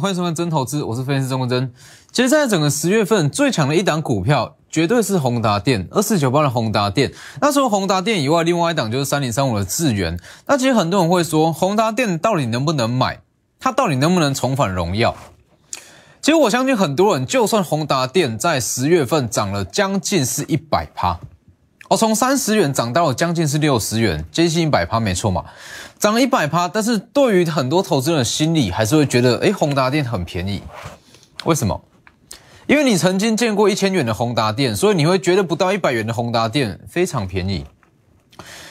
欢迎收看真投资，我是分析师钟国珍。其实，在整个十月份最强的一档股票，绝对是宏达电二四九八的宏达电。那除了宏达电以外，另外一档就是三零三五的智源。那其实很多人会说，宏达电到底能不能买？它到底能不能重返荣耀？其实我相信很多人，就算宏达电在十月份涨了将近是一百趴。哦，从三十元涨到了将近是六十元，接近一百趴，没错嘛，涨了一百趴。但是对于很多投资人的心理，还是会觉得，哎，宏达电很便宜。为什么？因为你曾经见过一千元的宏达电，所以你会觉得不到一百元的宏达电非常便宜。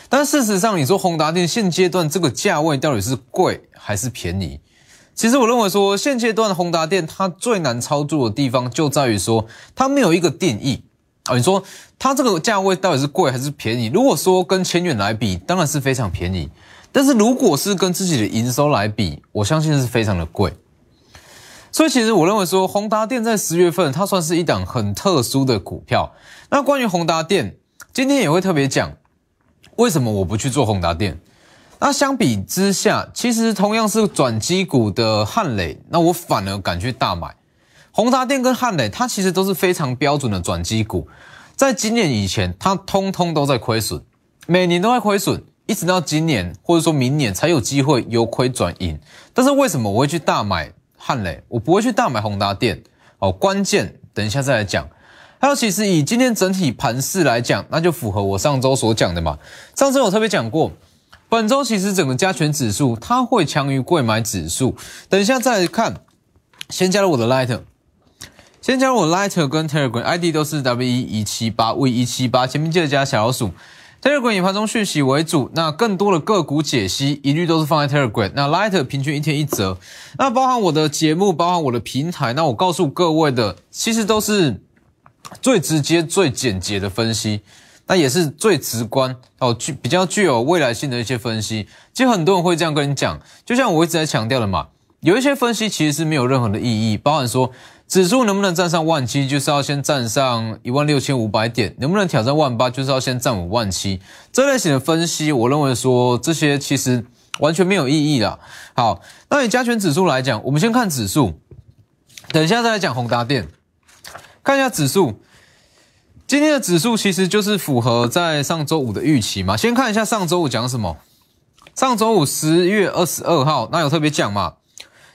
但事实上，你说宏达电现阶段这个价位到底是贵还是便宜？其实我认为说，现阶段的宏达电它最难操作的地方就在于说，它没有一个定义。啊，你说它这个价位到底是贵还是便宜？如果说跟千元来比，当然是非常便宜。但是如果是跟自己的营收来比，我相信是非常的贵。所以其实我认为说，宏达电在十月份它算是一档很特殊的股票。那关于宏达电，今天也会特别讲为什么我不去做宏达电。那相比之下，其实同样是转机股的汉磊，那我反而敢去大买。宏达电跟汉磊，它其实都是非常标准的转机股，在今年以前，它通通都在亏损，每年都在亏损，一直到今年或者说明年才有机会由亏转盈。但是为什么我会去大买汉磊，我不会去大买宏达电？哦，关键等一下再来讲。还有，其实以今天整体盘势来讲，那就符合我上周所讲的嘛。上周我特别讲过，本周其实整个加权指数它会强于贵买指数。等一下再来看，先加入我的 Light。先加入我 Lighter 跟 Telegram ID 都是 W 一一七八 V 一七八，前面记得加小老鼠。Telegram 以盘中讯息为主，那更多的个股解析一律都是放在 Telegram。那 Lighter 平均一天一折，那包含我的节目，包含我的平台，那我告诉各位的，其实都是最直接、最简洁的分析，那也是最直观哦，具比较具有未来性的一些分析。其实很多人会这样跟你讲，就像我一直在强调的嘛，有一些分析其实是没有任何的意义，包含说。指数能不能站上万七，就是要先站上一万六千五百点；能不能挑战万八，就是要先站五万七。这类型的分析，我认为说这些其实完全没有意义了。好，那以加权指数来讲，我们先看指数，等一下再来讲宏达电。看一下指数，今天的指数其实就是符合在上周五的预期嘛。先看一下上周五讲什么。上周五十月二十二号，那有特别讲嘛？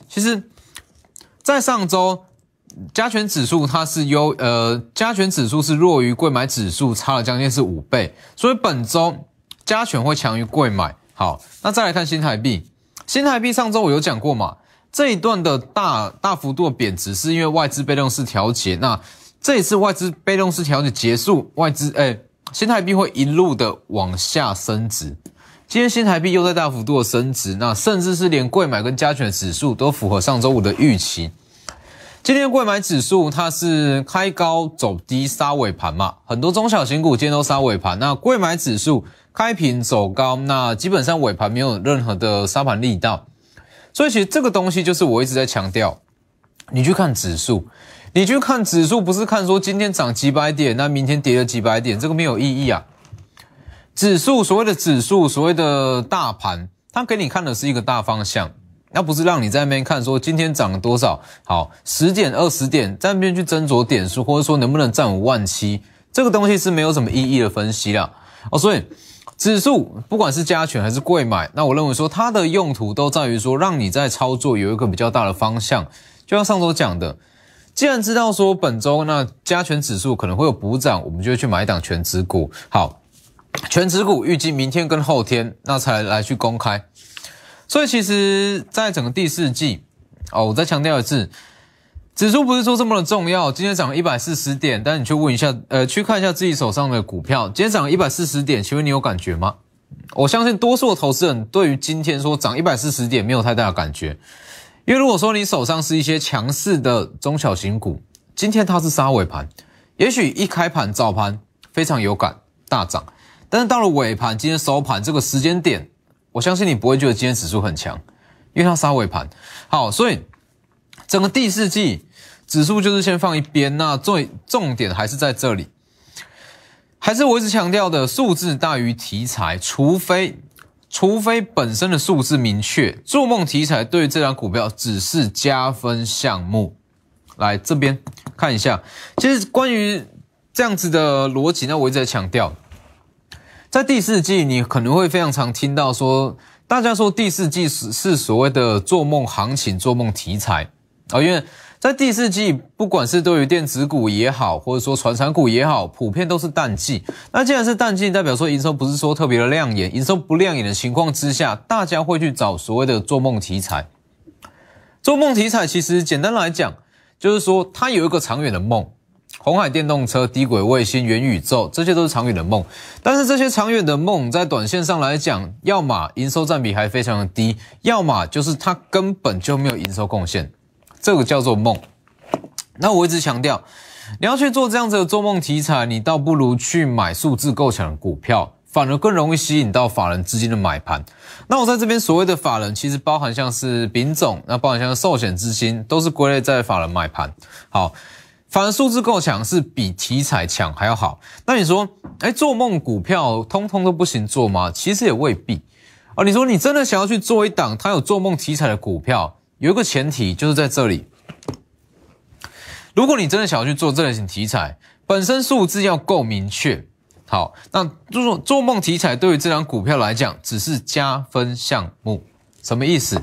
其实，在上周。加权指数它是优，呃，加权指数是弱于贵买指数，差了将近是五倍，所以本周加权会强于贵买。好，那再来看新台币，新台币上周我有讲过嘛，这一段的大大幅度的贬值是因为外资被动式调节，那这一次外资被动式调节结束，外资哎，新台币会一路的往下升值。今天新台币又在大幅度的升值，那甚至是连贵买跟加权指数都符合上周五的预期。今天贵买指数它是开高走低杀尾盘嘛，很多中小型股今天都杀尾盘。那贵买指数开平走高，那基本上尾盘没有任何的杀盘力道。所以其实这个东西就是我一直在强调，你去看指数，你去看指数不是看说今天涨几百点，那明天跌了几百点，这个没有意义啊。指数所谓的指数，所谓的大盘，它给你看的是一个大方向。那不是让你在那边看说今天涨了多少，好十点二十点在那边去斟酌点数，或者说能不能站五万七，这个东西是没有什么意义的分析啦。哦。所以指数不管是加权还是贵买，那我认为说它的用途都在于说让你在操作有一个比较大的方向。就像上周讲的，既然知道说本周那加权指数可能会有补涨，我们就会去买一档全指股。好，全指股预计明天跟后天那才来去公开。所以其实，在整个第四季，哦，我再强调一次，指数不是说这么的重要。今天涨了一百四十点，但你去问一下，呃，去看一下自己手上的股票，今天涨了一百四十点，请问你有感觉吗？我相信多数的投资人对于今天说涨一百四十点没有太大的感觉，因为如果说你手上是一些强势的中小型股，今天它是杀尾盘，也许一开盘早盘非常有感大涨，但是到了尾盘，今天收盘这个时间点。我相信你不会觉得今天指数很强，因为它杀尾盘。好，所以整个第四季指数就是先放一边。那最重点还是在这里，还是我一直强调的数字大于题材。除非除非本身的数字明确，做梦题材对这张股票只是加分项目。来这边看一下，其实关于这样子的逻辑呢，我一直在强调，在第四季你可能会非常常听到说，大家说第四季是是所谓的做梦行情、做梦题材啊，因为。在第四季，不管是对于电子股也好，或者说传产股也好，普遍都是淡季。那既然是淡季，代表说营收不是说特别的亮眼，营收不亮眼的情况之下，大家会去找所谓的做梦题材。做梦题材其实简单来讲，就是说它有一个长远的梦，红海电动车、低轨卫星、元宇宙，这些都是长远的梦。但是这些长远的梦，在短线上来讲，要么营收占比还非常的低，要么就是它根本就没有营收贡献。这个叫做梦，那我一直强调，你要去做这样子的做梦题材，你倒不如去买数字够强的股票，反而更容易吸引到法人资金的买盘。那我在这边所谓的法人，其实包含像是丙种，那包含像寿险资金，都是归类在法人买盘。好，反而数字够强是比题材强还要好。那你说，哎，做梦股票通通都不行做吗？其实也未必啊。你说你真的想要去做一档它有做梦题材的股票？有一个前提就是在这里，如果你真的想要去做这类型题材，本身数字要够明确。好，那做做梦题材对于这张股票来讲，只是加分项目。什么意思？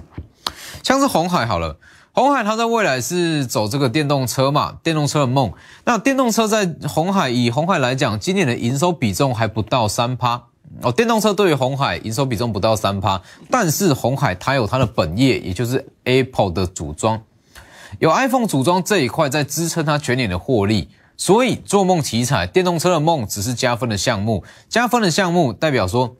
像是红海好了，红海它在未来是走这个电动车嘛，电动车的梦。那电动车在红海以红海来讲，今年的营收比重还不到三趴。哦，电动车对于红海营收比重不到三趴，但是红海它有它的本业，也就是 Apple 的组装，有 iPhone 组装这一块在支撑它全年的获利，所以做梦题材电动车的梦只是加分的项目，加分的项目代表说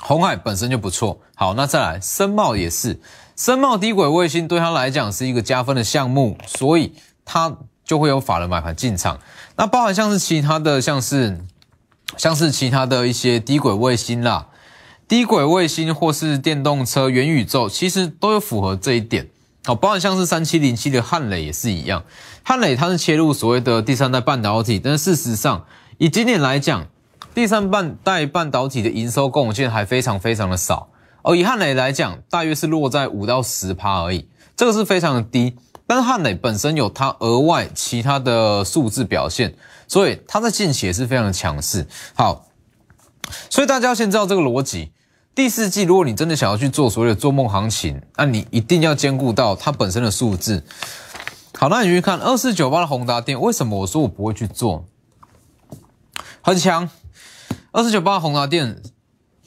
红海本身就不错。好，那再来深茂也是，深茂低轨卫星对它来讲是一个加分的项目，所以它就会有法人买盘进场。那包含像是其他的，像是。像是其他的一些低轨卫星啦，低轨卫星或是电动车、元宇宙，其实都有符合这一点。好，包含像是三七零七的汉磊也是一样，汉磊它是切入所谓的第三代半导体，但事实上以今年来讲，第三半代半导体的营收贡献还非常非常的少。而以汉磊来讲，大约是落在五到十趴而已，这个是非常的低。但是汉磊本身有它额外其他的数字表现。所以它在近期也是非常的强势。好，所以大家要先知道这个逻辑。第四季，如果你真的想要去做所谓的做梦行情，那你一定要兼顾到它本身的数字。好，那你去看二四九八的宏达电，为什么我说我不会去做？很强，二十九八宏达电，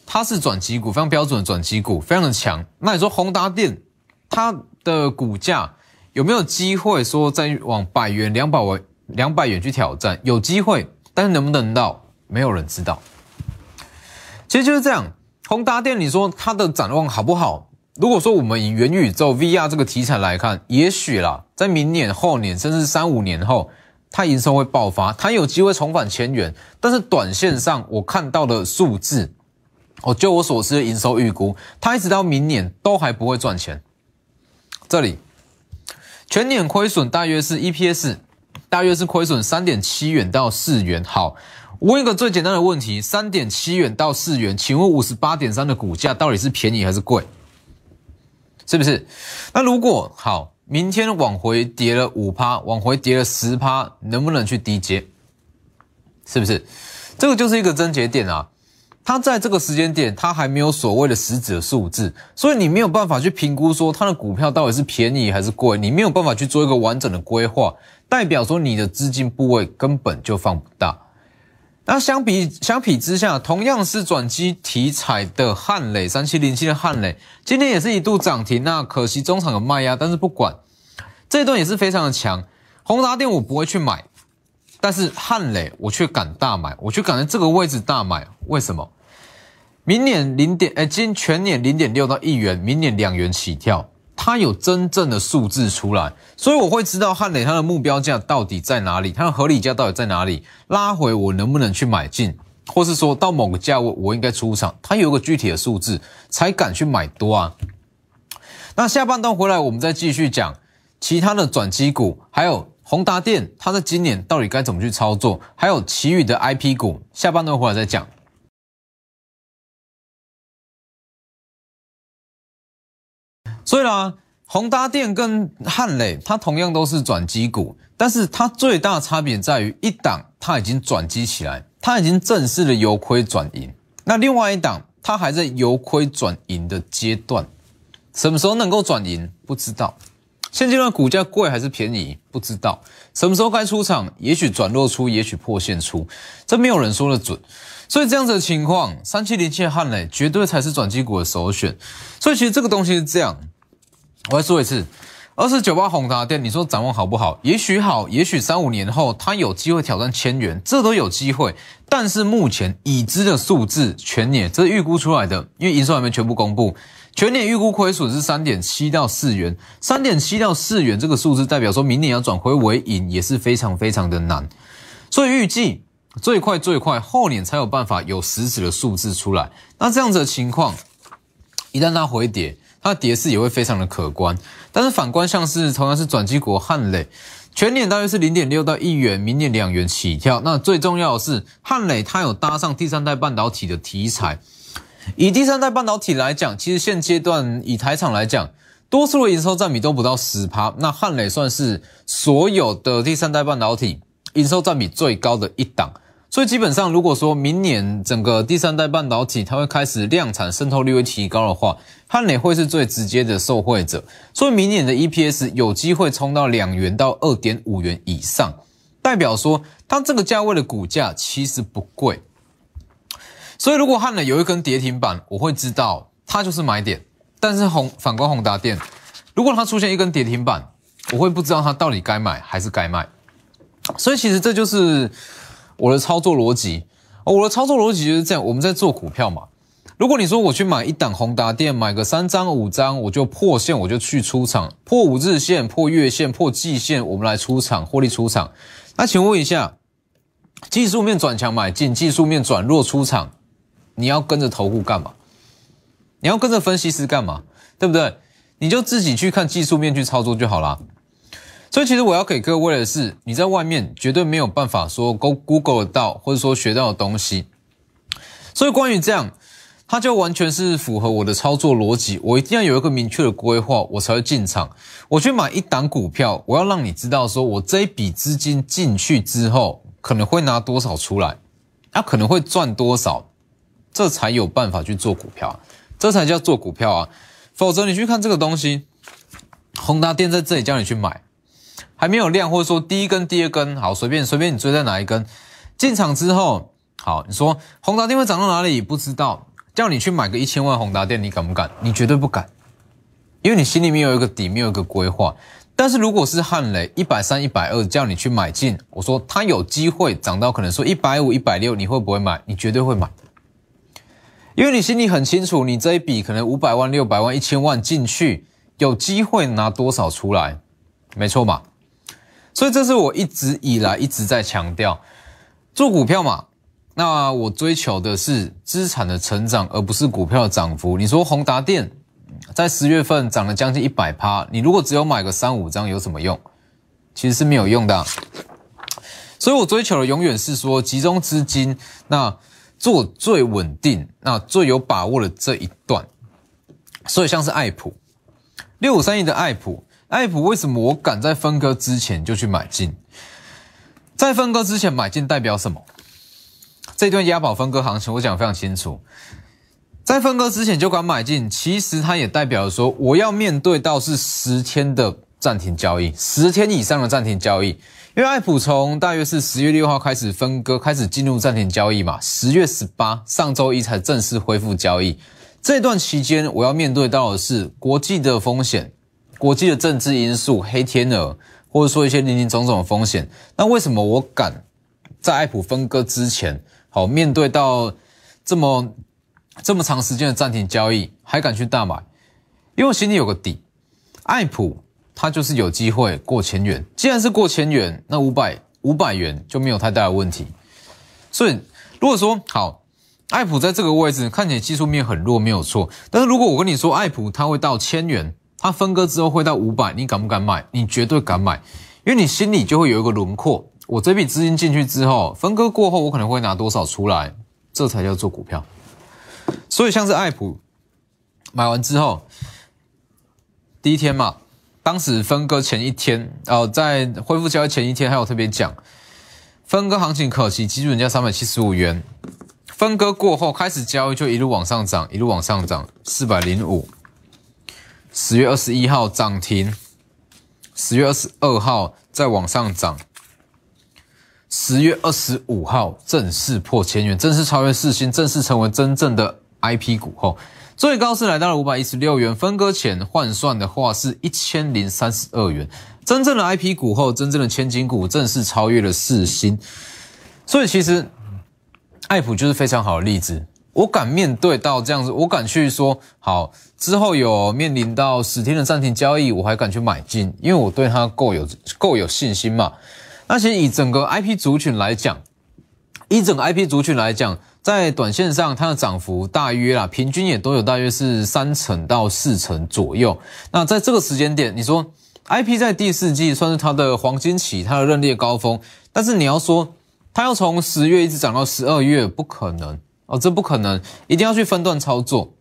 它是转机股，非常标准的转机股，非常的强。那你说宏达电，它的股价有没有机会说再往百元、两百元？两百元去挑战有机会，但是能不能到，没有人知道。其实就是这样，宏达电，你说它的展望好不好？如果说我们以元宇宙 VR 这个题材来看，也许啦，在明年、后年，甚至三五年后，它营收会爆发，它有机会重返千元。但是短线上我看到的数字，哦，就我所知的营收预估，它一直到明年都还不会赚钱。这里全年亏损大约是 EPS。大约是亏损三点七元到四元。好，问一个最简单的问题：三点七元到四元，请问五十八点三的股价到底是便宜还是贵？是不是？那如果好，明天往回跌了五趴，往回跌了十趴，能不能去低接？是不是？这个就是一个症结点啊。它在这个时间点，它还没有所谓的实质的数字，所以你没有办法去评估说它的股票到底是便宜还是贵，你没有办法去做一个完整的规划，代表说你的资金部位根本就放不大。那相比相比之下，同样是转机题材的汉磊三七零七的汉磊，今天也是一度涨停，那可惜中场有卖压，但是不管这一段也是非常的强。宏达电我不会去买。但是汉磊我却敢大买，我却敢在这个位置大买，为什么？明年零点，哎，今全年零点六到一元，明年两元起跳，它有真正的数字出来，所以我会知道汉磊它的目标价到底在哪里，它的合理价到底在哪里，拉回我能不能去买进，或是说到某个价位我应该出场，它有个具体的数字才敢去买多啊。那下半段回来，我们再继续讲其他的转机股，还有。宏达电，它在今年到底该怎么去操作？还有其余的 IP 股，下半段回来再讲。所以啦，宏达电跟汉磊，它同样都是转机股，但是它最大差别在于一档它已经转机起来，它已经正式的由亏转盈，那另外一档它还在由亏转盈的阶段，什么时候能够转盈不知道，现阶段股价贵还是便宜不知道，什么时候该出场，也许转弱出，也许破线出，这没有人说的准。所以这样子的情况，三七零七汉磊绝对才是转机股的首选。所以其实这个东西是这样，我再说一次，二四九八红茶店，你说展望好不好？也许好，也许三五年后它有机会挑战千元，这都有机会。但是目前已知的数字，全年这是预估出来的，因为营收还没全部公布，全年预估亏损是三点七到四元，三点七到四元这个数字代表说明年要转回为盈也是非常非常的难，所以预计。最快最快后年才有办法有实质的数字出来。那这样子的情况，一旦它回跌，它的跌势也会非常的可观。但是反观像是同样是转机股汉磊，全年大约是零点六到一元，明年两元起跳。那最重要的是汉磊它有搭上第三代半导体的题材。以第三代半导体来讲，其实现阶段以台厂来讲，多数的营收占比都不到十趴。那汉磊算是所有的第三代半导体营收占比最高的一档。所以基本上，如果说明年整个第三代半导体它会开始量产，渗透率会提高的话，汉磊会是最直接的受惠者。所以明年的 EPS 有机会冲到两元到二点五元以上，代表说它这个价位的股价其实不贵。所以如果汉磊有一根跌停板，我会知道它就是买点。但是宏反观宏达电，如果它出现一根跌停板，我会不知道它到底该买还是该卖。所以其实这就是。我的操作逻辑，我的操作逻辑就是这样。我们在做股票嘛，如果你说我去买一档宏达电，买个三张五张，我就破线，我就去出场，破五日线、破月线、破季线，我们来出场获利出场。那请问一下，技术面转强买进，技术面转弱出场，你要跟着投顾干嘛？你要跟着分析师干嘛？对不对？你就自己去看技术面去操作就好了。所以其实我要给各位的是，你在外面绝对没有办法说 Go Google 到，或者说学到的东西。所以关于这样，它就完全是符合我的操作逻辑。我一定要有一个明确的规划，我才会进场。我去买一档股票，我要让你知道，说我这一笔资金进去之后，可能会拿多少出来，它可能会赚多少，这才有办法去做股票，这才叫做股票啊！否则你去看这个东西，宏达电在这里叫你去买。还没有量，或者说第一根、第二根，好，随便随便你追在哪一根，进场之后，好，你说宏达电会涨到哪里？不知道，叫你去买个一千万宏达电，你敢不敢？你绝对不敢，因为你心里面有一个底，没有一个规划。但是如果是汉雷一百三、一百二，叫你去买进，我说它有机会涨到可能说一百五、一百六，你会不会买？你绝对会买，因为你心里很清楚，你这一笔可能五百万、六百万、一千万进去，有机会拿多少出来？没错嘛。所以这是我一直以来一直在强调，做股票嘛，那我追求的是资产的成长，而不是股票的涨幅。你说宏达电在十月份涨了将近一百趴，你如果只有买个三五张有什么用？其实是没有用的。所以我追求的永远是说集中资金，那做最稳定、那最有把握的这一段。所以像是爱普六五三亿的爱普。爱普为什么我敢在分割之前就去买进？在分割之前买进代表什么？这段押宝分割行情我讲非常清楚，在分割之前就敢买进，其实它也代表说我要面对到是十天的暂停交易，十天以上的暂停交易。因为爱普从大约是十月六号开始分割，开始进入暂停交易嘛，十月十八上周一才正式恢复交易。这段期间我要面对到的是国际的风险。国际的政治因素、黑天鹅，或者说一些零零总总的风险，那为什么我敢在爱普分割之前，好面对到这么这么长时间的暂停交易，还敢去大买？因为我心里有个底，爱普它就是有机会过千元。既然是过千元，那五百五百元就没有太大的问题。所以如果说好，爱普在这个位置看起来技术面很弱，没有错。但是如果我跟你说爱普它会到千元，它分割之后会到五百，你敢不敢买？你绝对敢买，因为你心里就会有一个轮廓。我这笔资金进去之后，分割过后我可能会拿多少出来，这才叫做股票。所以像是爱普买完之后，第一天嘛，当时分割前一天，哦，在恢复交易前一天，还有特别讲，分割行情可惜，基准价三百七十五元。分割过后开始交易，就一路往上涨，一路往上涨，四百零五。十月二十一号涨停，十月二十二号再往上涨，十月二十五号正式破千元，正式超越四星，正式成为真正的 IP 股后，最高是来到了五百一十六元。分割前换算的话是一千零三十二元，真正的 IP 股后，真正的千金股正式超越了四星，所以其实。艾普就是非常好的例子，我敢面对到这样子，我敢去说好之后有面临到十天的暂停交易，我还敢去买进，因为我对它够有够有信心嘛。那其实以整个 IP 族群来讲，以整个 IP 族群来讲，在短线上它的涨幅大约啦，平均也都有大约是三成到四成左右。那在这个时间点，你说 IP 在第四季算是它的黄金期，它的认列高峰，但是你要说。它要从十月一直涨到十二月，不可能哦，这不可能，一定要去分段操作。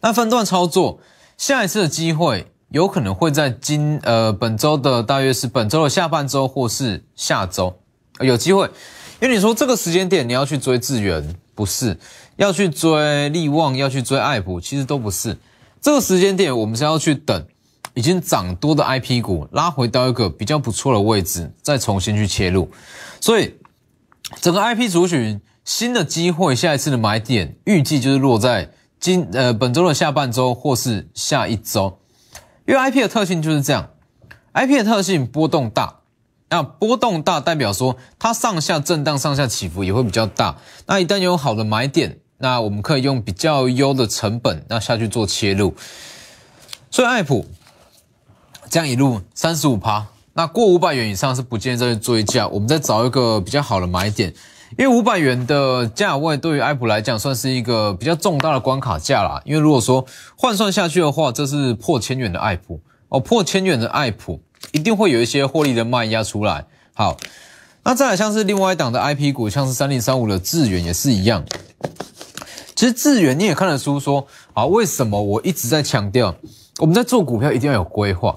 那分段操作，下一次的机会有可能会在今呃本周的大约是本周的下半周或是下周有机会。因为你说这个时间点你要去追智源，不是要去追利旺，要去追爱普，其实都不是。这个时间点我们是要去等已经涨多的 IP 股拉回到一个比较不错的位置，再重新去切入，所以。整个 IP 族群新的机会，下一次的买点预计就是落在今呃本周的下半周或是下一周，因为 IP 的特性就是这样，IP 的特性波动大，那波动大代表说它上下震荡、上下起伏也会比较大。那一旦有好的买点，那我们可以用比较优的成本那下去做切入。所以爱普这样一路三十五趴。那过五百元以上是不建议再去追价，我们再找一个比较好的买点，因为五百元的价位对于爱普来讲算是一个比较重大的关卡价啦。因为如果说换算下去的话，这是破千元的爱普哦，破千元的爱普一定会有一些获利的卖压出来。好，那再来像是另外一档的 IP 股，像是三零三五的智远也是一样。其实智远你也看得出说，啊，为什么我一直在强调，我们在做股票一定要有规划。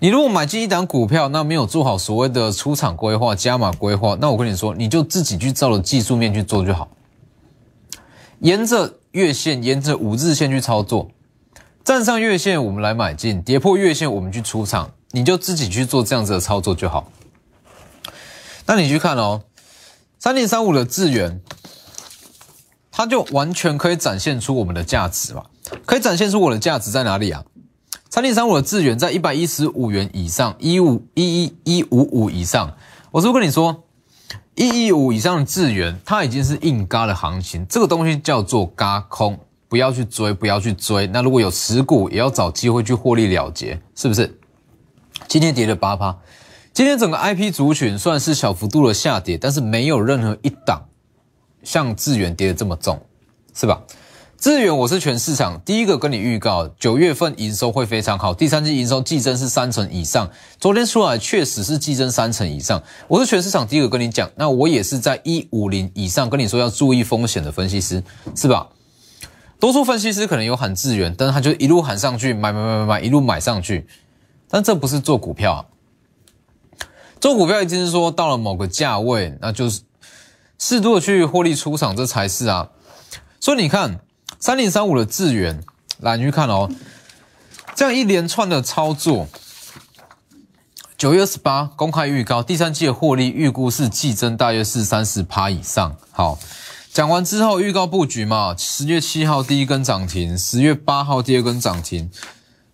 你如果买进一档股票，那没有做好所谓的出场规划、加码规划，那我跟你说，你就自己去照着技术面去做就好。沿着月线、沿着五日线去操作，站上月线我们来买进，跌破月线我们去出场，你就自己去做这样子的操作就好。那你去看哦，三零三五的智源，它就完全可以展现出我们的价值嘛？可以展现出我的价值在哪里啊？三零三五的智远在一百一十五元以上，一五一一一五五以上。我是不是跟你说，一一五以上的智远，它已经是硬嘎的行情。这个东西叫做嘎空，不要去追，不要去追。那如果有持股，也要找机会去获利了结，是不是？今天跌了八趴，今天整个 IP 族群算是小幅度的下跌，但是没有任何一档像智远跌的这么重，是吧？资源我是全市场第一个跟你预告，九月份营收会非常好，第三季营收季增是三成以上。昨天出来确实是季增三成以上，我是全市场第一个跟你讲，那我也是在一五零以上跟你说要注意风险的分析师，是吧？多数分析师可能有喊资源，但是他就一路喊上去，买买买买买，一路买上去，但这不是做股票，啊，做股票一定是说到了某个价位，那就是适度的去获利出场，这才是啊。所以你看。三零三五的智源，来你去看哦，这样一连串的操作，九月二十八公开预告，第三季的获利预估是季增大约是三十趴以上。好，讲完之后预告布局嘛，十月七号第一根涨停，十月八号第二根涨停，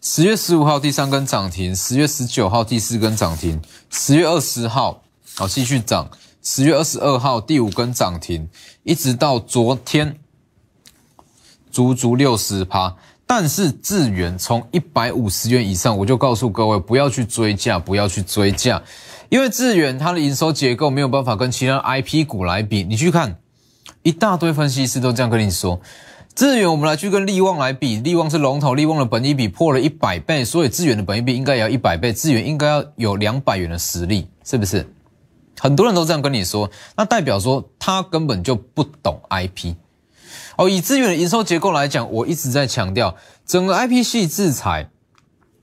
十月十五号第三根涨停，十月十九号第四根涨停，十月二十号好继续涨，十月二十二号第五根涨停，一直到昨天。足足六十趴，但是智远从一百五十元以上，我就告诉各位不要去追价，不要去追价，因为智远它的营收结构没有办法跟其他 IP 股来比。你去看，一大堆分析师都这样跟你说，智远我们来去跟利旺来比，利旺是龙头，利旺的本益比破了一百倍，所以智远的本益比应该也要一百倍，智远应该要有两百元的实力，是不是？很多人都这样跟你说，那代表说他根本就不懂 IP。哦，以资源的营收结构来讲，我一直在强调，整个 IP 系制裁，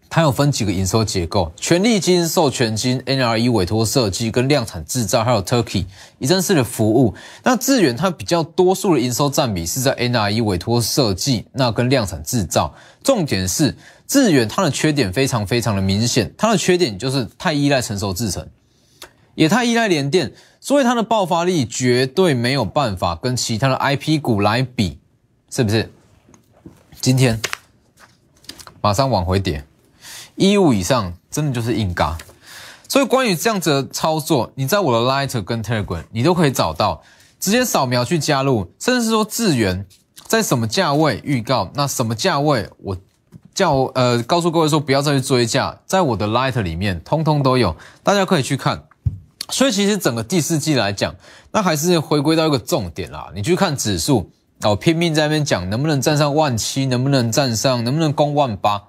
它有分几个营收结构：权利金、授权金、NRE 委托设计跟量产制造，还有 Turkey 一站式的服务。那资源它比较多数的营收占比是在 NRE 委托设计，那跟量产制造。重点是资源它的缺点非常非常的明显，它的缺点就是太依赖成熟制程，也太依赖联电。所以它的爆发力绝对没有办法跟其他的 IP 股来比，是不是？今天马上往回跌，一五以上真的就是硬嘎。所以关于这样子的操作，你在我的 Light 跟 Telegram 你都可以找到，直接扫描去加入，甚至是说智源在什么价位预告，那什么价位我叫呃告诉各位说不要再去追价，在我的 Light 里面通通都有，大家可以去看。所以其实整个第四季来讲，那还是回归到一个重点啦。你去看指数哦，拼命在那边讲能不能站上万七，能不能站上，能不能攻万八，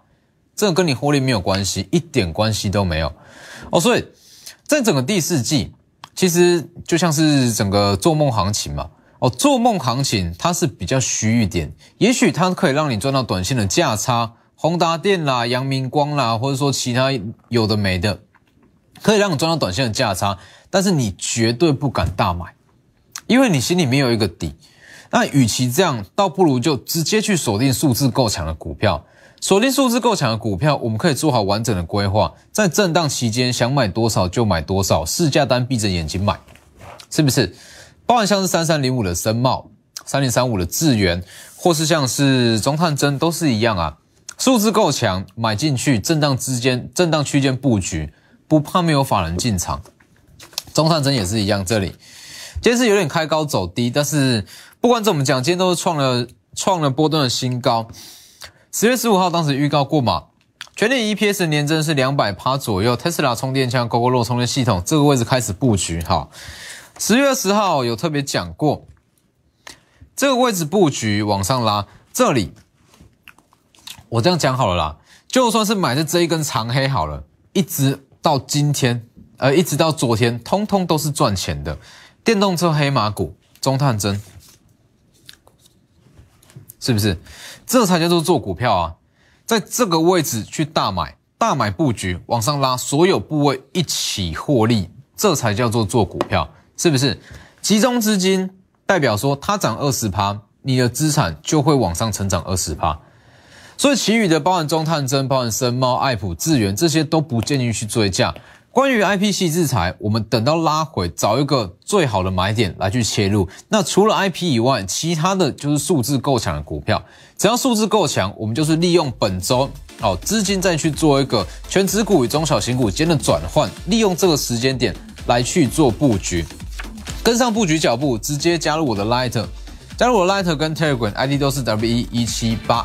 这个跟你获利没有关系，一点关系都没有哦。所以在整个第四季，其实就像是整个做梦行情嘛。哦，做梦行情它是比较虚一点，也许它可以让你赚到短线的价差，宏达电啦、阳明光啦，或者说其他有的没的。可以让你赚到短线的价差，但是你绝对不敢大买，因为你心里面有一个底。那与其这样，倒不如就直接去锁定数字够强的股票。锁定数字够强的股票，我们可以做好完整的规划，在震荡期间想买多少就买多少，市价单闭着眼睛买，是不是？包含像是三三零五的深茂、三零三五的智源，或是像是中探针，都是一样啊。数字够强，买进去，震荡之间、震荡区间布局。不怕没有法人进场，中上针也是一样。这里今天是有点开高走低，但是不管怎么讲，今天都是创了创了波段的新高。十月十五号当时预告过嘛，全年 EPS 年增是两百趴左右。Tesla 充电枪、GoGo 罗充电系统这个位置开始布局。哈，十月十号有特别讲过，这个位置布局往上拉。这里我这样讲好了啦，就算是买的这一根长黑好了，一直。到今天，呃，一直到昨天，通通都是赚钱的。电动车黑马股，中探针，是不是？这才叫做做股票啊！在这个位置去大买，大买布局，往上拉，所有部位一起获利，这才叫做做股票，是不是？集中资金代表说，它涨二十趴，你的资产就会往上成长二十趴。所以，其余的包含中探针、包含深猫、爱普、智源这些都不建议去追价。关于 IP 系制裁，我们等到拉回，找一个最好的买点来去切入。那除了 IP 以外，其他的就是数字够强的股票。只要数字够强，我们就是利用本周哦资金再去做一个全指股与中小型股间的转换，利用这个时间点来去做布局，跟上布局脚步，直接加入我的 Light，加入我的 Light 跟 Telegram ID 都是 W 一一七八。